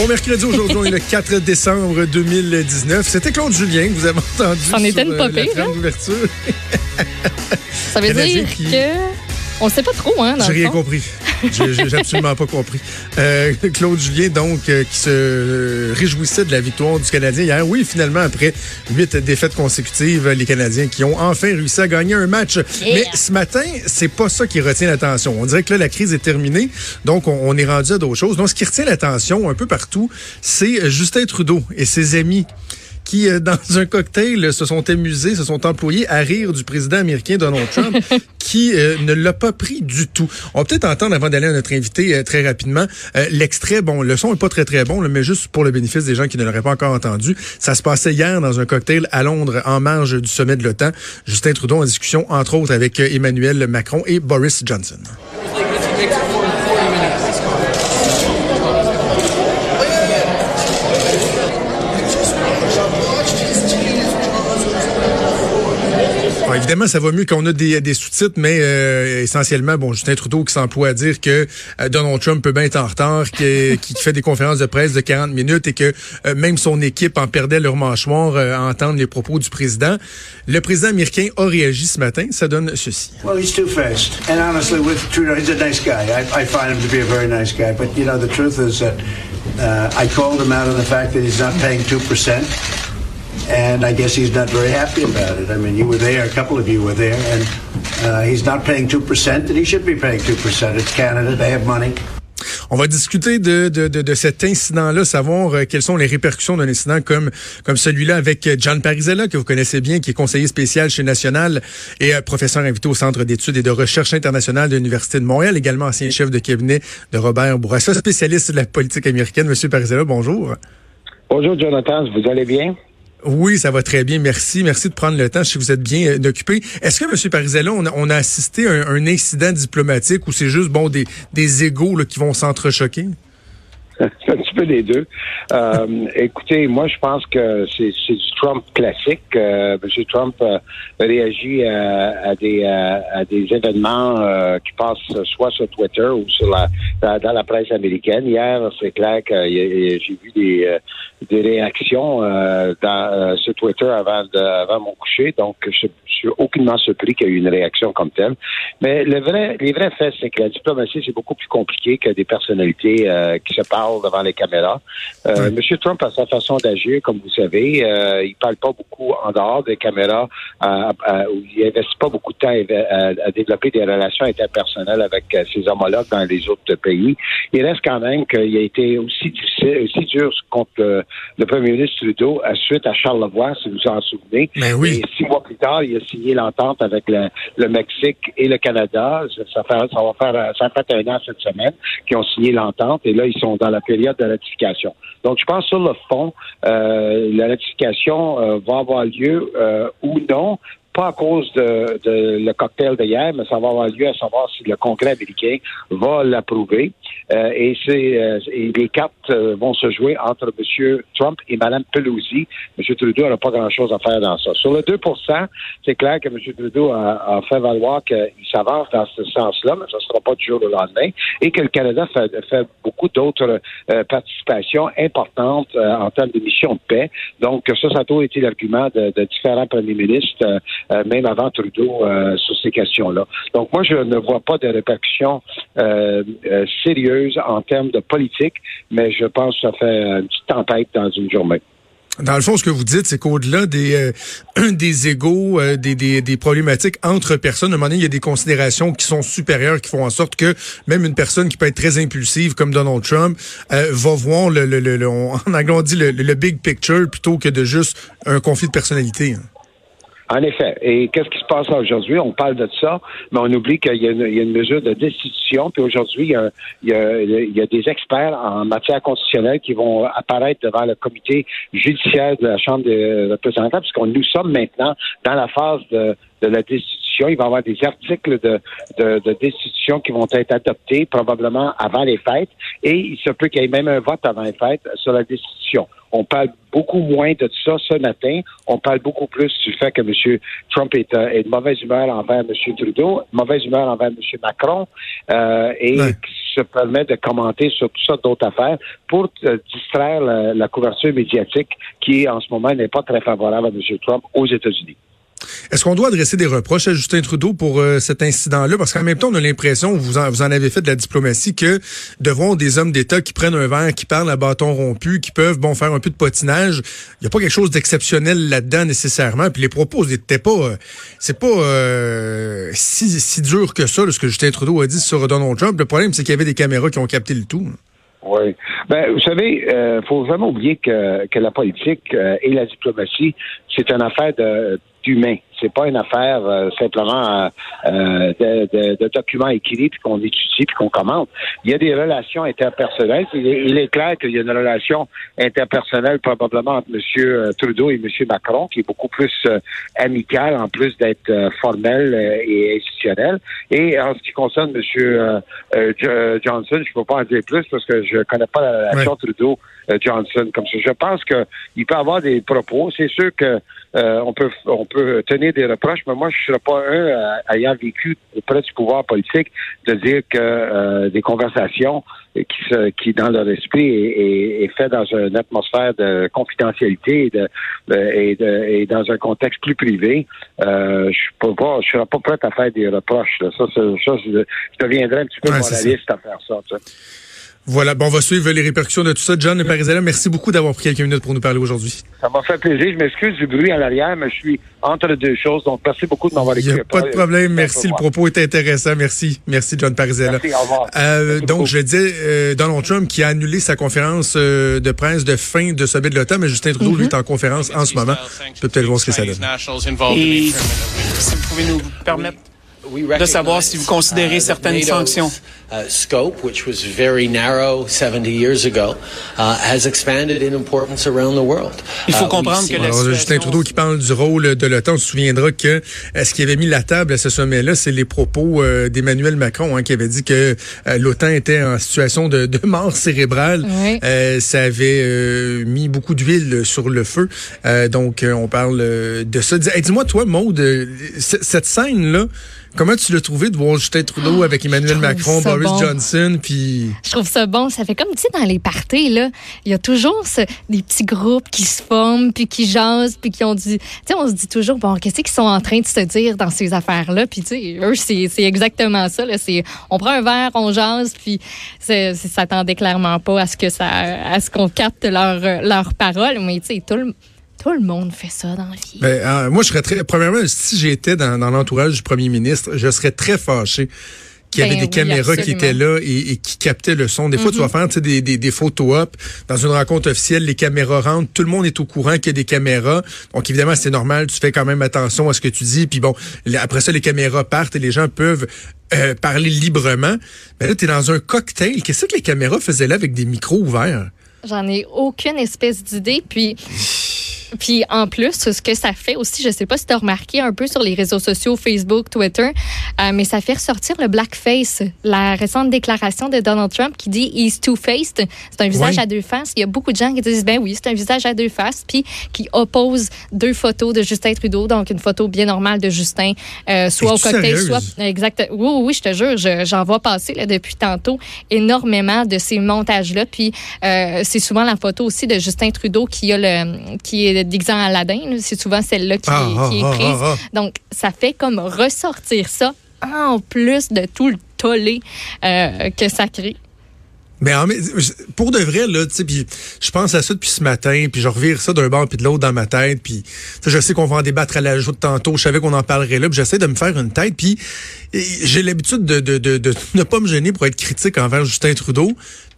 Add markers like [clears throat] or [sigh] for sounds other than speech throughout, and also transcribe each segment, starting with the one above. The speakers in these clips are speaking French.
Bon mercredi aujourd'hui, on le 4 décembre 2019. C'était Claude Julien que vous avez entendu en était une euh, pas la pire, trame hein? d'ouverture. Ça veut Canadien dire qui- que. On sait pas trop, hein, dans J'ai rien fond. compris. J'ai absolument pas compris. Euh, Claude Julien, donc, euh, qui se euh, réjouissait de la victoire du Canadien hier. Oui, finalement, après huit défaites consécutives, les Canadiens qui ont enfin réussi à gagner un match. Mais ce matin, c'est pas ça qui retient l'attention. On dirait que là, la crise est terminée, donc on, on est rendu à d'autres choses. Donc, ce qui retient l'attention un peu partout, c'est Justin Trudeau et ses amis qui, euh, [laughs] dans un cocktail, se sont amusés, se sont employés à rire du président américain Donald Trump, [laughs] qui euh, ne l'a pas pris du tout. On va peut-être entendre, avant d'aller à notre invité euh, très rapidement, euh, l'extrait. Bon, le son est pas très très bon, là, mais juste pour le bénéfice des gens qui ne l'auraient pas encore entendu. Ça se passait hier dans un cocktail à Londres, en marge du sommet de l'OTAN. Justin Trudeau en discussion, entre autres, avec Emmanuel Macron et Boris Johnson. Bon, évidemment, ça va mieux qu'on a des, des sous-titres, mais euh, essentiellement, bon, Justin Trudeau qui s'emploie à dire que euh, Donald Trump peut bien être en retard, que- [laughs] qui fait des conférences de presse de 40 minutes et que euh, même son équipe en perdait leur mâchoire euh, à entendre les propos du président. Le président américain a réagi ce matin. Ça donne ceci. Well, he's too fast. And honestly, with Trudeau, he's a nice guy. I, I find him to be a very nice guy. But, you know, the truth is that uh, I called him out on the fact that he's not paying 2%. And I guess he's not very happy about it. I mean, you were there, a couple of you were there, and uh, he's not paying 2%, and he should be paying 2%. It's Canada, they have money. On va discuter de, de, de, de cet incident-là, savoir euh, quelles sont les répercussions d'un incident comme, comme celui-là avec euh, John Parizella, que vous connaissez bien, qui est conseiller spécial chez National et euh, professeur invité au Centre d'études et de recherche internationale de l'Université de Montréal, également ancien chef de cabinet de Robert Bourassa, spécialiste de la politique américaine. Monsieur Parizella, bonjour. Bonjour Jonathan, vous allez bien? Oui, ça va très bien. Merci. Merci de prendre le temps. Je sais que vous êtes bien euh, occupé. Est-ce que, M. Parizella, on a, assisté à un, incident diplomatique ou c'est juste bon des, des égaux qui vont s'entrechoquer? [laughs] Un petit peu des deux. Euh, écoutez, moi, je pense que c'est c'est du Trump classique. Euh, M. Trump euh, réagit à, à des, à, à des événements euh, qui passent soit sur Twitter ou sur la, dans, la presse américaine. Hier, c'est clair que j'ai vu des, euh, des réactions euh, dans, euh, sur Twitter avant, de, avant mon coucher. Donc, je, suis aucunement surpris qu'il y ait eu une réaction comme telle. Mais le vrai, les vrais faits, c'est que la diplomatie, c'est beaucoup plus compliqué que des personnalités euh, qui se parlent devant les caméras. Euh. Monsieur Trump a sa façon d'agir, comme vous savez. Euh, il parle pas beaucoup en dehors des caméras. à- à- où il investit pas beaucoup de temps à, développer des relations interpersonnelles avec euh, ses homologues dans les autres pays. Il reste quand même qu'il a été aussi difficile, aussi dur contre le, le premier ministre Trudeau à suite à Charlevoix, si vous en souvenez. Ben oui. Et six mois plus tard, il a signé l'entente avec le, le Mexique et le Canada. Ça, ça fait, ça va faire, ça fait un an cette semaine qu'ils ont signé l'entente et là, ils sont dans la période de ratification. Donc, je pense sur le fond, euh, la ratification euh, va avoir lieu euh, ou non. Pas à cause de, de le cocktail d'hier, mais ça va avoir lieu à savoir si le Congrès américain va l'approuver. Euh, et, euh, et les cartes euh, vont se jouer entre M. Trump et Mme Pelosi. M. Trudeau n'a pas grand-chose à faire dans ça. Sur le 2% c'est clair que M. Trudeau a, a fait valoir qu'il s'avance dans ce sens-là, mais ça ne sera pas du jour au lendemain, et que le Canada fait, fait beaucoup d'autres euh, participations importantes euh, en termes de mission de paix. Donc, ça, ça a toujours été l'argument de, de différents premiers ministres, euh, même avant Trudeau, euh, sur ces questions-là. Donc, moi, je ne vois pas de répercussions euh, euh, sérieuses en termes de politique, mais je pense que ça fait une petite tempête dans une journée. Dans le fond, ce que vous dites, c'est qu'au-delà des euh, [clears throat] des égaux, euh, des, des, des problématiques entre personnes, à un moment donné, il y a des considérations qui sont supérieures, qui font en sorte que même une personne qui peut être très impulsive, comme Donald Trump, euh, va voir le, le, le, le- on- [laughs] en anglais on dit le, le big picture plutôt que de juste un conflit de personnalité. hein. En effet. Et qu'est-ce qui se passe aujourd'hui? On parle de ça, mais on oublie qu'il y, a une- il y a une mesure de destitution. Puis aujourd'hui, il y, a, il, il y a des experts en matière constitutionnelle qui vont apparaître devant le comité judiciaire de la Chambre des représentants, puisqu'on nous sommes maintenant dans la phase de, de la destitution. Il va y avoir des articles de, de, de destitution qui vont être adoptés probablement avant les fêtes et il se peut qu'il y ait même un vote avant les fêtes sur la destitution. On parle beaucoup moins de ça ce matin. On parle beaucoup plus du fait que M. Trump est, euh, est de mauvaise humeur envers M. Trudeau, mauvaise humeur envers M. Macron, euh, et Ouais. se permet de commenter sur tout ça d'autres affaires pour euh, distraire la, la couverture médiatique qui, en ce moment, n'est pas très favorable à M. Trump aux États-Unis. Est-ce qu'on doit adresser des reproches à Justin Trudeau pour euh, cet incident-là? Parce qu'en même temps, on a l'impression, vous en, vous en avez fait de la diplomatie, que devant des hommes d'État qui prennent un verre, qui parlent à bâton rompu, qui peuvent bon faire un peu de potinage, il n'y a pas quelque chose d'exceptionnel là-dedans nécessairement. Puis les propos n'étaient pas... euh, c'est pas euh, si, si dur que ça, là, ce que Justin Trudeau a dit sur Donald Trump. Le problème, c'est qu'il y avait des caméras qui ont capté le tout. Oui. Ben, vous savez, euh, faut vraiment oublier que, que la politique euh, et la diplomatie, c'est une affaire de d'humain. C'est pas une affaire euh, simplement euh, de, de- de documents écrits puis qu'on étudie puis qu'on commente. Il y a des relations interpersonnelles. Il est, il est clair qu'il y a une relation interpersonnelle probablement entre M. Trudeau et M. Macron qui est beaucoup plus euh, amicale en plus d'être euh, formelle euh, et institutionnelle. Et en ce qui concerne M. euh, Jo- Johnson, je ne peux pas en dire plus parce que je connais pas la relation Trudeau euh, Johnson comme ça. Je pense que il peut avoir des propos. C'est sûr que euh, on peut on peut tenir des reproches, mais moi je ne serais pas un euh, ayant vécu auprès du pouvoir politique de dire que euh, des conversations qui se, qui dans leur esprit est, est, est fait dans une atmosphère de confidentialité et de, et, de- et dans un contexte plus privé, euh, je pas, je serais pas prêt à faire des reproches. là. Ça, ça, je, je deviendrais un petit peu Ouais, moraliste à faire ça. Voilà, bon, on va suivre les répercussions de tout ça. John Parizella, merci beaucoup d'avoir pris quelques minutes pour nous parler aujourd'hui. Ça m'a fait plaisir. Je m'excuse du bruit à l'arrière, mais je suis entre deux choses. Donc, merci beaucoup de m'avoir Il écouté. n'y a pas de problème. Merci. Le Au revoir. propos est intéressant. Merci. Merci, John Parizella. Merci, au revoir. Euh, Merci donc, beaucoup. je disais, euh, Donald Trump qui a annulé sa conférence euh, de presse de fin de sommet de l'OTAN, mais Justin Trudeau, lui, est en conférence en ce moment. On peut peut-être voir ce que ça donne. Et si vous pouvez nous permettre de savoir si vous considérez certaines sanctions. Uh, scope, which was very narrow 70 years ago, uh, has expanded in importance around the world. Il faut Uh, comprendre que la Alors, Justin Trudeau qui parle du rôle de l'OTAN, on se souviendra que euh, ce qui avait mis la table à ce sommet-là, c'est les propos euh, d'Emmanuel Macron, hein, qui avait dit que euh, l'OTAN était en situation de, de mort cérébrale. Oui. Euh, ça avait euh, mis beaucoup d'huile sur le feu. Euh, donc, on parle de ça. Hey, Dis-moi, toi, Maude, cette scène-là, comment tu l'as trouvé de voir Justin Trudeau avec Emmanuel Macron, Boris bon. Johnson, puis... Je trouve ça bon. Ça fait comme, tu sais, dans les parties, là, il y a toujours ce- des petits groupes qui se forment, puis qui jasent, puis qui ont dit... Tu sais, on se dit toujours, bon, qu'est-ce qu'ils sont en train de se dire dans ces affaires-là? Puis, tu sais, eux, c'est exactement ça. Là. On prend un verre, on jase, puis ça s'attendait clairement pas à ce que ça, à ce qu'on capte leurs leurs paroles. Mais, tu sais, tout le, tout le monde fait ça dans la vie. Ben, euh, moi, je serais très. Premièrement, si j'étais dans, dans l'entourage du premier ministre, je serais très fâché qu'il y avait Ben des oui, caméras qui absolument. Mm-hmm. étaient là et, et qui captaient le son. Des fois, tu vas faire tu sais, des, des, des photos up dans une rencontre officielle, les caméras rentrent, tout le monde est au courant qu'il y a des caméras. Donc, évidemment, c'est normal, tu fais quand même attention à ce que tu dis. Puis bon, après ça, les caméras partent et les gens peuvent euh, parler librement. Mais là, tu es dans un cocktail. Qu'est-ce que les caméras faisaient là avec des micros ouverts? J'en ai aucune espèce d'idée. Puis, puis en plus, ce que ça fait aussi, je sais pas si tu as remarqué un peu sur les réseaux sociaux, Facebook, Twitter, euh, mais ça fait ressortir le blackface. La récente déclaration de Donald Trump qui dit he's two-faced. C'est un visage Ouais. à deux faces. Il y a beaucoup de gens qui disent ben oui, c'est un visage à deux faces, puis qui opposent deux photos de Justin Trudeau, donc une photo bien normale de Justin, euh, soit au cocktail, sérieuse? soit Exact. Oui, oui, je te jure, je- j'en vois passer là, depuis tantôt énormément de ces montages-là. Puis euh, c'est souvent la photo aussi de Justin Trudeau qui a le qui est déguisé en Aladdin. C'est souvent celle-là qui, Ah, qui ah, est prise. ah, ah. Donc ça fait comme ressortir ça en plus de tout le tollé euh, que ça crée. Mais en- mais, pour de vrai, là, puis je pense à ça depuis ce matin, puis je revire ça d'un bord puis de l'autre dans ma tête, puis je sais qu'on va en débattre à la joute tantôt, je savais qu'on en parlerait là, puis j'essaie de me faire une tête, puis j'ai l'habitude de, de, de, de [laughs] ne pas me gêner pour être critique envers Justin Trudeau,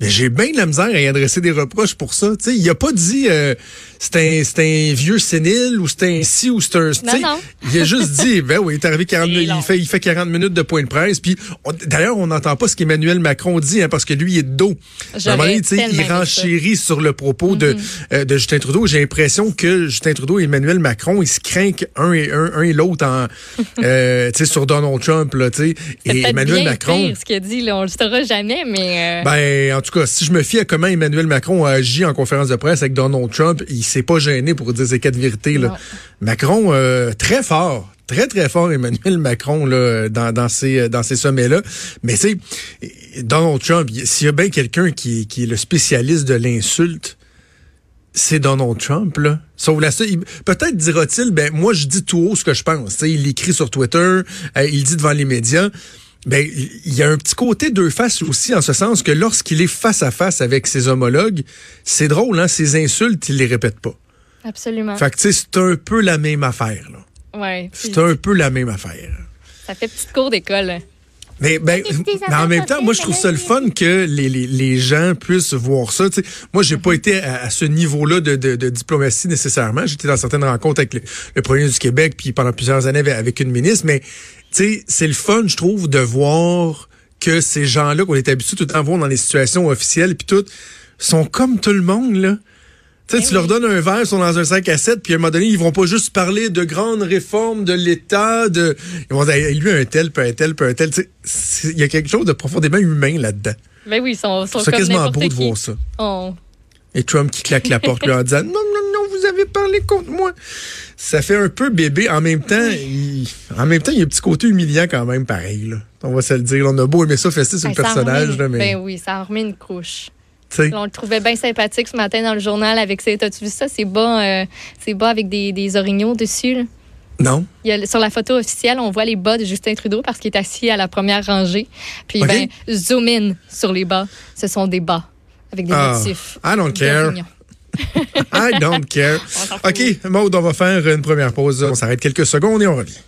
Mais j'ai bien de la misère à y adresser des reproches pour ça. sais, il a pas dit euh, c'est un, un vieux sénile ou c'est un ci ou c'est un. Non, non. Il a juste dit [laughs] ben oui, il est arrivé 40 il fait, il fait 40 minutes de point de presse. Puis d'ailleurs, on n'entend pas ce qu'Emmanuel Macron dit hein, parce que lui il est de dos. À un moment donné, il renchérit sur le propos de, mm-hmm. euh, de Justin Trudeau. J'ai l'impression que Justin Trudeau et Emmanuel Macron, ils se craignent un et un, un et l'autre en [laughs] euh, sur Donald Trump là, tu sais. Et Emmanuel Macron. ce qu'il a dit, là, on le saura jamais, mais. Euh... Ben en tout cas, si je me fie à comment Emmanuel Macron a agi en conférence de presse avec Donald Trump, il s'est pas gêné pour dire ces quatre vérités. Là. Macron, euh, très fort, très, très fort, Emmanuel Macron, là, dans, dans ces, dans ces sommets-là. Mais c'est Donald Trump, s'il y a bien quelqu'un qui, qui est le spécialiste de l'insulte, c'est Donald Trump, là. Sauf la peut-être dira-t-il, ben, moi, je dis tout haut ce que je pense. il écrit sur Twitter, euh, il dit devant les médias. Ben, il y a un petit côté deux faces aussi, en ce sens que lorsqu'il est face à face avec ses homologues, c'est drôle, hein, ses insultes, il les répète pas. Absolument. Fait que, c'est un peu la même affaire, là. Ouais. C'est un peu la même affaire. Ça fait petite cour d'école. Mais, ben, en même temps, moi, je trouve ça le fun que les, les, les gens puissent voir ça. sais, moi, j'ai pas été à, ce niveau-là de, de, de, diplomatie nécessairement. J'étais dans certaines rencontres avec le, le premier du Québec, puis pendant plusieurs années avec une ministre. Mais sais, c'est le fun, je trouve, de voir que ces gens-là qu'on est habitué tout le temps voir dans les situations officielles puis tout, sont comme tout le monde, là. Tu sais, ben tu leur donnes un verre, ils sont dans un 5 à 7, puis à un moment donné, ils vont pas juste parler de grandes réformes de l'État, de... Ils vont dire, lui, un tel, puis un tel, puis un tel. Il y a quelque chose de profondément humain là-dedans. Ben oui, ils sont, sont C'est quasiment beau de voir ça. Oh. Et Trump qui claque la porte, lui, en disant, non, non, non, vous avez parlé contre moi ça fait un peu bébé. En même temps, il, en même temps, il y a un petit côté humiliant quand même, pareil. Là. On va se le dire. On a beau aimer ça, festif sur le personnage. là, mais... Ben oui, ça a remis une couche. On le trouvait bien sympathique ce matin dans le journal avec ses. T'as-tu vu ça? C'est bas, euh, bas avec des, des orignaux dessus. Là. Non. Il y a, sur la photo officielle, on voit les bas de Justin Trudeau parce qu'il est assis à la première rangée. Puis, ben, zoom in sur les bas. Ce sont des bas avec des ah, motifs. I don't care. [laughs] I don't care. OK, Maud, on va faire une première pause. On s'arrête quelques secondes et on revient.